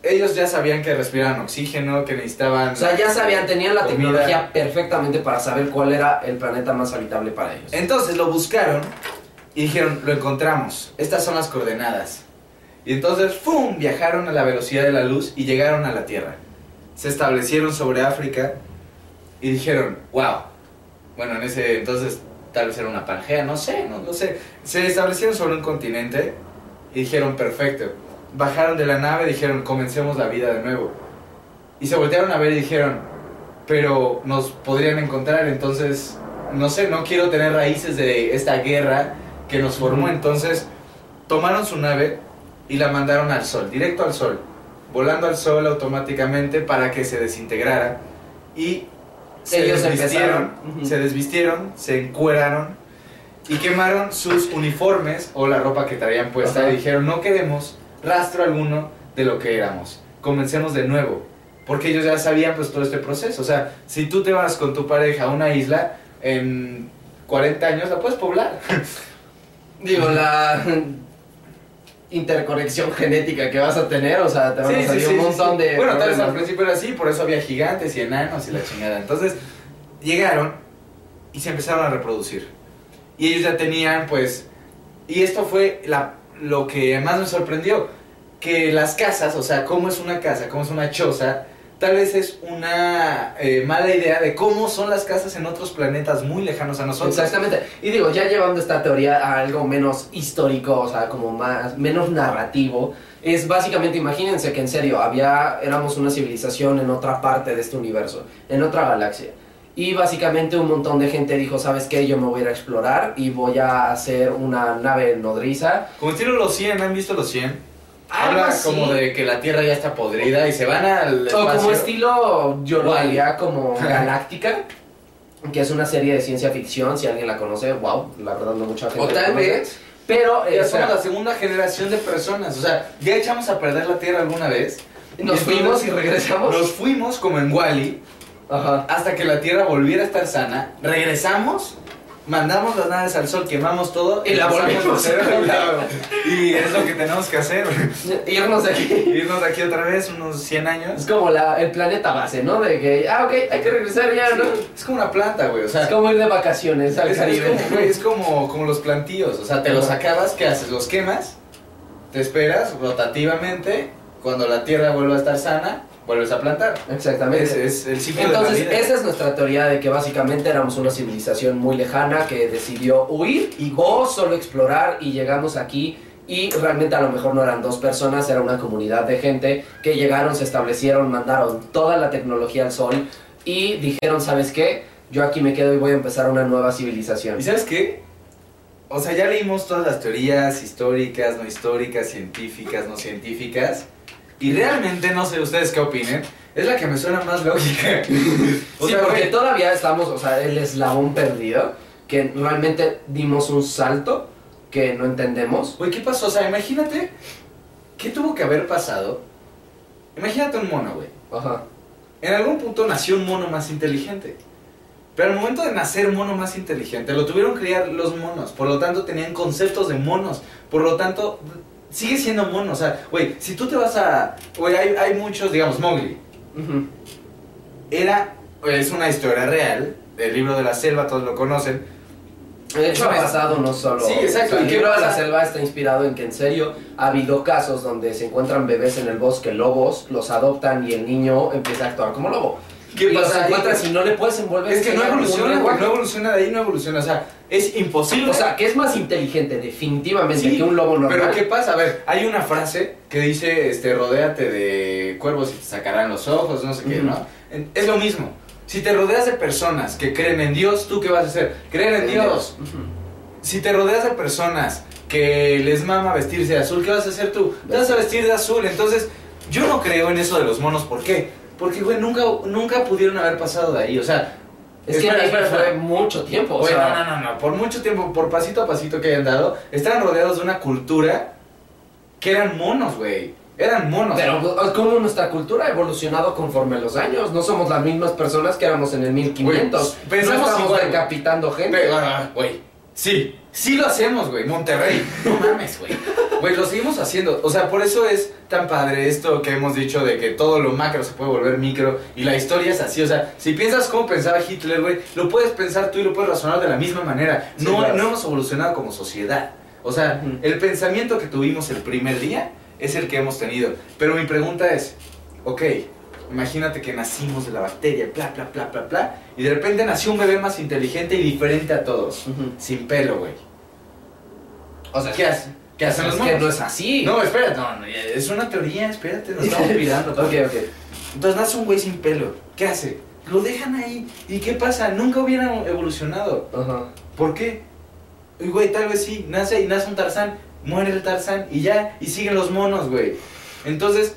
Ellos ya sabían que respiraban oxígeno, que necesitaban... O sea, ya sabían, tenían la Comida. tecnología perfectamente para saber cuál era el planeta más habitable para ellos. Entonces lo buscaron y dijeron, lo encontramos, estas son las coordenadas. Y entonces, ¡fum!, viajaron a la velocidad de la luz y llegaron a la Tierra. Se establecieron sobre África y dijeron, wow. Bueno, en ese entonces tal vez era una Pangea, no sé, no, no sé. Se establecieron sobre un continente y dijeron, perfecto. Bajaron de la nave y dijeron, comencemos la vida de nuevo. Y se voltearon a ver y dijeron, pero nos podrían encontrar, entonces, no sé, no quiero tener raíces de esta guerra que nos formó, entonces tomaron su nave y la mandaron al sol, directo al sol, volando al sol automáticamente para que se desintegrara y se Ellos desvistieron, se desvistieron, se encueraron y quemaron sus uniformes o la ropa que traían puesta y dijeron no queremos rastro alguno de lo que éramos, comencemos de nuevo, porque ellos ya sabían pues todo este proceso, o sea, si tú te vas con tu pareja a una isla en 40 años la puedes poblar. Digo, la interconexión genética que vas a tener, o sea, te van a salir un montón sí. de. Bueno, tal vez al principio era así, por eso había gigantes y enanos y la chingada. Entonces, llegaron y se empezaron a reproducir. Y ellos ya tenían, pues. Y esto fue la, lo que más me sorprendió: que las casas, o sea, cómo es una casa, cómo es una choza, tal vez es una eh, mala idea de cómo son las casas en otros planetas muy lejanos a nosotros. Exactamente. Y digo, ya llevando esta teoría a algo menos histórico, o sea, como más, menos narrativo, es básicamente, imagínense que en serio, había, éramos una civilización en otra parte de este universo, en otra galaxia. Y básicamente un montón de gente dijo, ¿sabes qué? Yo me voy a ir a explorar y voy a hacer una nave nodriza. Como estilo los 100, ¿han visto los 100? Habla así. como de que la Tierra ya está podrida y se van al O como estilo, yo lo haría como Galáctica, que es una serie de ciencia ficción, si alguien la conoce, wow, la verdad no mucha gente O tal conoce. vez Pero eh, ya espera, somos la segunda generación de personas. O sea, ya echamos a perder la Tierra alguna vez. nos fuimos y regresamos. Nos fuimos como en Wally Ajá. hasta que la Tierra volviera a estar sana. Regresamos, mandamos las naves al sol, quemamos todo Y la empezamos volvimos a. Y es lo que tenemos que hacer. Irnos de aquí. Irnos de aquí otra vez unos 100 Es años. como la, el planeta base, ¿no? De que, ah, ok, hay que regresar ya, ¿no? Es como una planta, güey. O sea, Es como ir de vacaciones al Es, es Caribe. como, güey, es como, como los plantíos, o sea, te los acabas, ¿qué haces? Los quemas, te esperas rotativamente, cuando la tierra vuelva a estar sana, vuelves a plantar. Exactamente. Ese es el ciclo Entonces, de la vida. esa es nuestra teoría de que básicamente éramos una civilización muy lejana que decidió huir y o solo explorar y llegamos aquí y realmente a lo mejor no eran dos personas, era una comunidad de gente que llegaron, se establecieron, mandaron toda la tecnología al sol y dijeron, ¿sabes qué? Yo aquí me quedo y voy a empezar una nueva civilización. ¿Y sabes qué? O sea, ya leímos todas las teorías históricas, no históricas, científicas, no científicas. Y realmente, no sé ustedes qué opinen, es la que me suena más lógica. [LAUGHS] O sí, sea, porque güey, todavía estamos, o sea, el eslabón perdido, que realmente dimos un salto que no entendemos. Güey, ¿qué pasó? O sea, imagínate, ¿qué tuvo que haber pasado? Imagínate un mono, güey. Ajá. En algún punto nació un mono más inteligente. Pero al momento de nacer mono más inteligente, lo tuvieron que criar los monos. Por lo tanto, tenían conceptos de monos. Por lo tanto, sigue siendo mono. O sea, güey, si tú te vas a. Güey, hay, hay muchos, digamos, Mowgli. Era. Es una historia real. El libro de la selva, todos lo conocen. De hecho, ha pasado no solo. Sí, exacto. O sea, ¿Y el libro de la selva está inspirado en que, en serio, ha habido casos donde se encuentran bebés en el bosque lobos, los adoptan y el niño empieza a actuar como lobo. ¿Qué y pasa y no le puedes envolver. Es que no evoluciona. No evoluciona de ahí, no evoluciona. O sea, es imposible. O sea, que es más inteligente, definitivamente, Sí, que un lobo normal. Pero ¿qué pasa? A ver, hay una frase que dice, este, rodéate de cuervos y te sacarán los ojos, no sé qué. ¿no? Es lo mismo. Si te rodeas de personas que creen en Dios, ¿tú qué vas a hacer? Creer en Dios. Si te rodeas de personas que les mama vestirse de azul, ¿qué vas a hacer tú? Te vas a vestir de azul. Entonces, yo no creo en eso de los monos. ¿Por qué? Porque, güey, nunca, nunca pudieron haber pasado de ahí. O sea, Es que espera, fue mucho tiempo. O Güey, sea, no, no, no, no. Por mucho tiempo, por pasito a pasito que hayan dado, estaban rodeados de una cultura que eran monos, güey. Eran monos. Pero como nuestra cultura ha evolucionado conforme los años. No somos las mismas personas que éramos en el 1500. Güey, no estamos igual. decapitando gente. Pero, ah, güey, sí, sí lo hacemos, güey, Monterrey. No mames, güey. Güey, lo seguimos haciendo. O sea, por eso es tan padre esto que hemos dicho de que todo lo macro se puede volver micro y la historia es así. O sea, si piensas cómo pensaba Hitler, güey, lo puedes pensar tú y lo puedes razonar de la misma manera. Sí, no, claro. no hemos evolucionado como sociedad. O sea, el pensamiento que tuvimos el primer día es el que hemos tenido. Pero mi pregunta es, ok, imagínate que nacimos de la bacteria, bla, bla, bla, bla, bla, y de repente nació un bebé más inteligente y diferente a todos. Sin pelo, güey. O sea, ¿Qué hacen? ¿Qué hacen los que no es así. No, espérate, no, no, es una teoría, espérate, nos estamos [LAUGHS] pirando. ok, ok. Entonces nace un güey sin pelo, ¿qué hace? Lo dejan ahí, ¿y qué pasa? Nunca hubieran evolucionado. Ajá. ¿Por qué? Y güey, tal vez sí, nace y nace un Tarzán, muere el Tarzán y ya, y siguen los monos, güey. Entonces,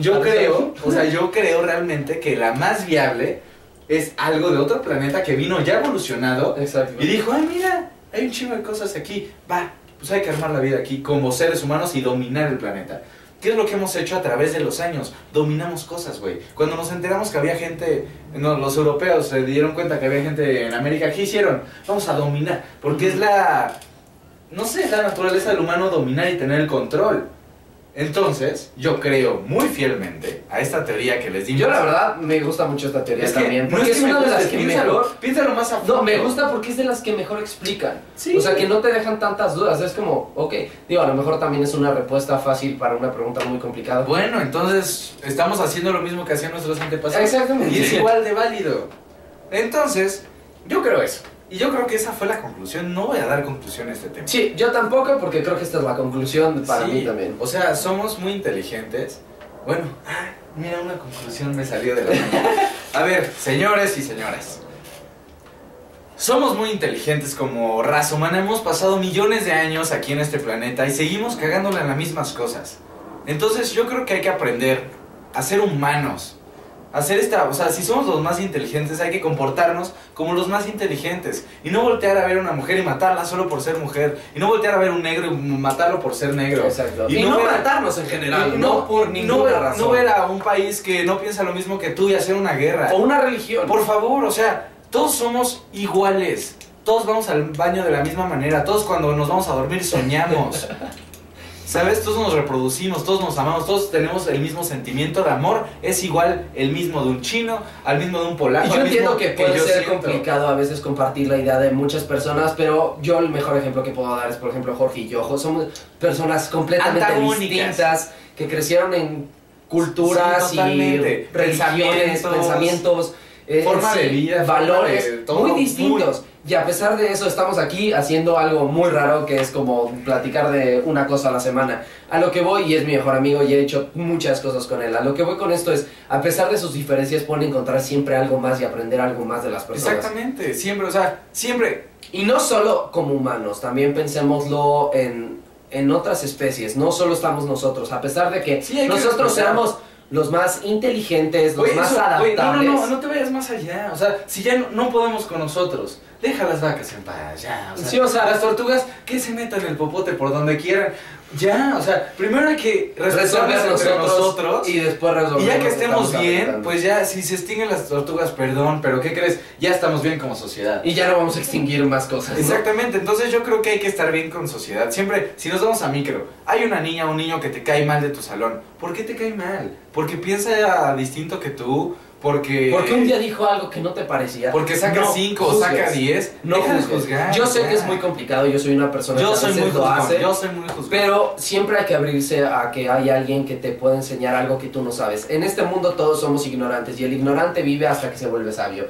yo creo, o sea, [LAUGHS] yo creo realmente que la más viable es algo de otro planeta que vino ya evolucionado Exacto. y dijo, ay, mira, hay un chingo de cosas aquí. Va, pues hay que armar la vida aquí como seres humanos y dominar el planeta. ¿Qué es lo que hemos hecho a través de los años? Dominamos cosas, güey. Cuando nos enteramos que había gente, no, los europeos se dieron cuenta que había gente en América, ¿qué hicieron? Vamos a dominar. Porque es la, no sé, es la naturaleza del humano dominar y tener el control. Entonces, yo creo muy fielmente a esta teoría que les dimos. Yo la verdad me gusta mucho esta teoría es que también. no Porque es es, que una de las que piénsalo, mejor... piénsalo más a fondo. No, me gusta porque es de las que mejor explican. Sí. O sea, que no te dejan tantas dudas. Es como, ok, digo, a lo mejor también es una respuesta fácil para una pregunta muy complicada. Bueno, entonces estamos haciendo lo mismo que hacían nuestros antepasados. Exactamente. Y es igual de válido. Entonces, yo creo eso. Y yo creo que esa fue la conclusión. No voy a dar conclusión a este tema. Sí, yo tampoco porque creo que esta es la conclusión para Sí, mí también. O sea, somos muy inteligentes. Bueno, ah, mira, una conclusión me salió de la mano. [LAUGHS] A ver, señores y señoras. Somos muy inteligentes como raza humana. Hemos pasado millones de años aquí en este planeta y seguimos cagándola en las mismas cosas. Entonces yo creo que hay que aprender a ser humanos. Hacer esta, o sea, si somos los más inteligentes, hay que comportarnos como los más inteligentes. Y no voltear a ver a una mujer y matarla solo por ser mujer. Y no voltear a ver a un negro y matarlo por ser negro. Exacto. Y, Y no, no ver- matarnos en general, no, por ninguna no ver, razón. no ver a un país que no piensa lo mismo que tú y hacer una guerra. O una religión. Por favor, o sea, todos somos iguales. Todos vamos al baño de la misma manera. Todos cuando nos vamos a dormir soñamos. [LAUGHS] ¿Sabes? Todos nos reproducimos, todos nos amamos, todos tenemos el mismo sentimiento de amor. Es igual el mismo de un chino, al mismo de un polaco. Y yo entiendo que puede yo ser siento. complicado a veces compartir la idea de muchas personas, pero yo el mejor ejemplo que puedo dar es, por ejemplo, Jorge y yo. Somos personas completamente Antagónicas. distintas, que crecieron en culturas Sí, y religiones, pensamientos, eh, forma sí, de vida, forma valores de todo, muy distintos. Y a pesar de eso estamos aquí haciendo algo muy raro que es como platicar de una cosa a la semana. A lo que voy, y es mi mejor amigo y he hecho muchas cosas con él, a lo que voy con esto es, a pesar de sus diferencias, pueden encontrar siempre algo más y aprender algo más de las personas. Exactamente, siempre, o sea, siempre. Y no solo como humanos, también pensémoslo en, en otras especies, no solo estamos nosotros, a pesar de que Sí, que nosotros seamos los más inteligentes, los más eso, adaptables. no, no, no, no te vayas más allá. O sea, si ya no, no podemos con nosotros, deja las vacas en paz, ya. O sea, Sí, o sea- las tortugas que se metan el popote por donde quieran. Ya, o sea, primero hay que resolver nosotros, nosotros. y después resolver Y ya que estemos bien, afectando. pues ya, si se extinguen las tortugas, perdón, pero ¿qué crees? Ya estamos bien como sociedad. Y ya no vamos a extinguir más cosas. ¿no? Exactamente, entonces yo creo que hay que estar bien con sociedad. Siempre, si nos vamos a micro, hay una niña o un niño que te cae mal de tu salón. ¿Por qué te cae mal? Porque piensa distinto que tú, porque... Porque un día dijo algo que no te parecía. Porque saca No 5 o saca 10. No deja de juzgar. Yo sé que es muy complicado, yo soy una persona Yo que soy muy lo hace. yo soy muy juzgón. Pero siempre hay que abrirse a que hay alguien que te pueda enseñar algo que tú no sabes. En este mundo todos somos ignorantes y el ignorante vive hasta que se vuelve sabio.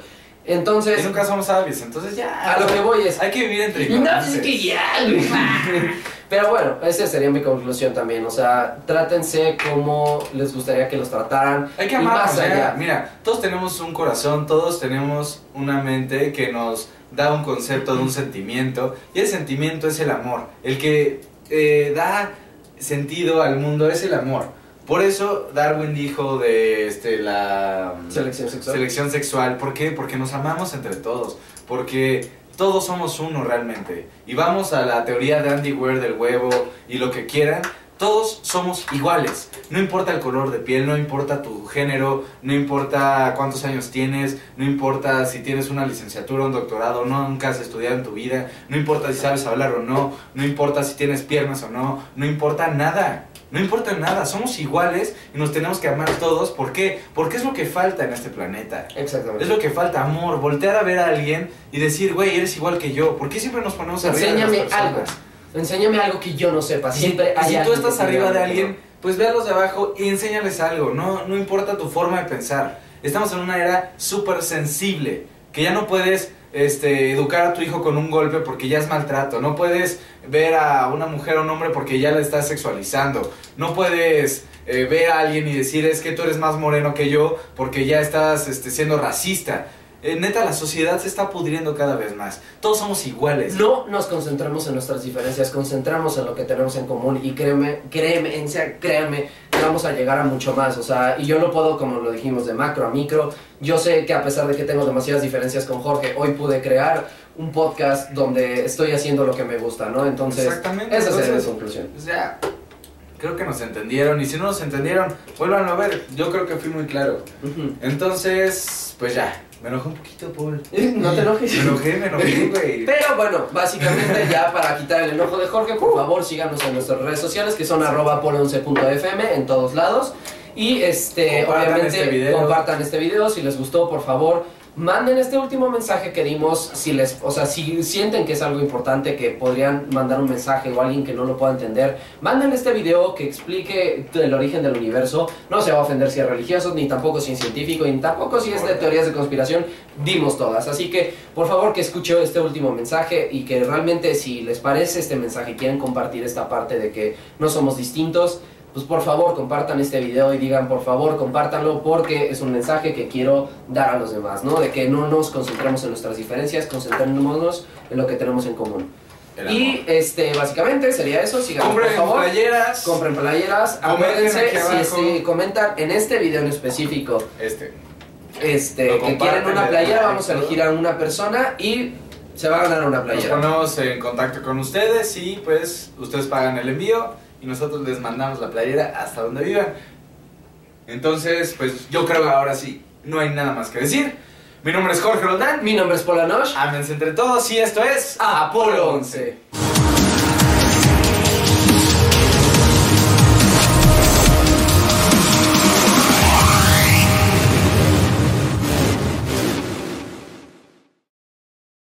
Y Entonces, nunca somos sabios, entonces ya. a lo que voy es... Hay que vivir entre No, ignorantes. es que ya. [LAUGHS] Pero bueno, esa sería mi conclusión también. O sea, trátense como les gustaría que los trataran. Hay que y amarnos, allá. Mira, todos tenemos un corazón, todos tenemos una mente que nos da un concepto de un sentimiento. Y el sentimiento es el amor. El que eh, da sentido al mundo es el amor. Por eso Darwin dijo de este, la Selección sexual. selección sexual. ¿Por qué? Porque nos amamos entre todos. Porque todos somos uno realmente. Y vamos a la teoría de Andy Weir del huevo y lo que quieran. Todos somos iguales. No importa el color de piel, no importa tu género, no importa cuántos años tienes, no importa si tienes una licenciatura, un doctorado, no, nunca has estudiado en tu vida, no importa si sabes hablar o no, no importa si tienes piernas o no, no importa nada. No importa nada, somos iguales y nos tenemos que amar todos. ¿Por qué? Porque es lo que falta en este planeta. Exactamente. Es lo que falta, amor. Voltear a ver a alguien y decir, güey, eres igual que yo. ¿Por qué siempre nos ponemos arriba de las Enséñame personas? algo. Enséñame algo que yo no sepa. Si, Siempre hay si tú estás arriba de alguien, pues ve a los de abajo y enséñales algo. No, no importa tu forma de pensar. Estamos en una era súper sensible. Que ya no puedes este, educar a tu hijo con un golpe porque ya es maltrato. No puedes ver a una mujer o un hombre porque ya la estás sexualizando. No puedes eh, ver a alguien y decir es que tú eres más moreno que yo porque ya estás este, siendo racista. Eh, neta, la sociedad se está pudriendo cada vez más. Todos somos iguales. No nos concentremos en nuestras diferencias, concentramos en lo que tenemos en común y créeme, créeme, en créanme, que vamos a llegar a mucho más. O sea, y yo lo puedo, como lo dijimos, de macro a micro. Yo sé que a pesar de que tengo demasiadas diferencias con Jorge, hoy pude crear un podcast donde estoy haciendo lo que me gusta, ¿no? Entonces, Exactamente, esa sería mi entonces- conclusión. O sea, creo que nos entendieron. Y si no nos entendieron, vuélvanlo a ver. Yo creo que fui muy claro. Entonces, pues ya. Me enojé un poquito, Paul. No te enojes. Me enojé, me enojé, [LAUGHS] güey. Pero bueno, básicamente ya para quitar el enojo de Jorge, por favor síganos en nuestras redes sociales que son arroba polo11.fm en todos lados. Y este, Compartan obviamente este compartan este video. Si les gustó, por favor, manden este último mensaje que dimos. Si les, o sea, si sienten que es algo importante, que podrían mandar un mensaje o alguien que no lo pueda entender, manden este video que explique el origen del universo. No se va a ofender si es religioso, ni tampoco si es científico, ni tampoco si es de teorías de conspiración. Dimos todas. Así que, por favor, que escuchen este último mensaje y que realmente, si les parece este mensaje, quieren compartir esta parte de que no somos distintos. Pues por favor compartan este video y digan por favor compártanlo porque es un mensaje que quiero dar a los demás, ¿no? De que no nos concentremos en nuestras diferencias, concentrémonos en lo que tenemos en común. Y este básicamente sería eso, por Compren favor. playeras. Compren playeras, acuérdense si abajo. este, comentan en este video en específico Este. este, que quieren una playera, vamos a elegir a una persona y se va a ganar una Nos playera. ponemos en contacto con ustedes y pues ustedes pagan el envío y nosotros les mandamos la playera hasta donde vivan. Entonces, pues yo creo que ahora sí, no hay nada más que decir. Mi nombre es Jorge Roldán. Mi nombre es Polanosh. Ámense entre todos y esto es Apolo 11.